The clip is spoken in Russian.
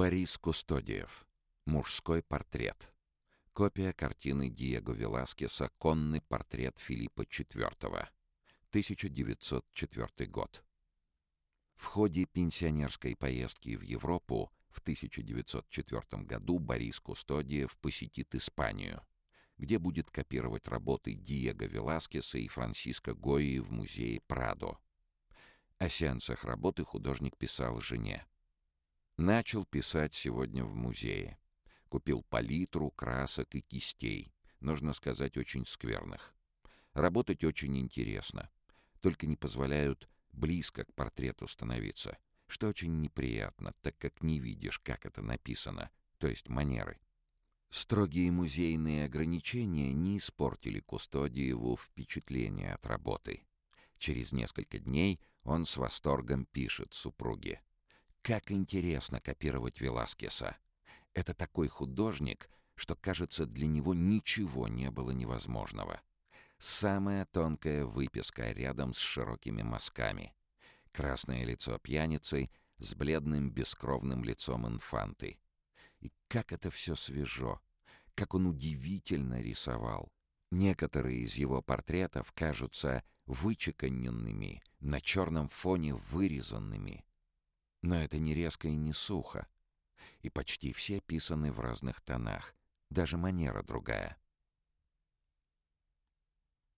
Борис Кустодиев. Мужской портрет. Копия картины Диего Веласкеса «Конный портрет Филиппа IV». 1904 год. В ходе пенсионерской поездки в Европу в 1904 году Борис Кустодиев посетит Испанию, где будет копировать работы Диего Веласкеса и Франсиско Гои в музее Прадо. О сеансах работы художник писал жене. Начал писать сегодня в музее. Купил палитру, красок и кистей. Нужно сказать, очень скверных. Работать очень интересно. Только не позволяют близко к портрету становиться, что очень неприятно, так как не видишь, как это написано, то есть манеры. Строгие музейные ограничения не испортили Кустодиеву впечатление от работы. Через несколько дней он с восторгом пишет супруге. Как интересно копировать Веласкеса. Это такой художник, что, кажется, для него ничего не было невозможного. Самая тонкая выписка рядом с широкими мазками. Красное лицо пьяницы с бледным бескровным лицом инфанты. И как это все свежо, как он удивительно рисовал. Некоторые из его портретов кажутся вычеканенными, на черном фоне вырезанными — но это не резко и не сухо. И почти все писаны в разных тонах. Даже манера другая.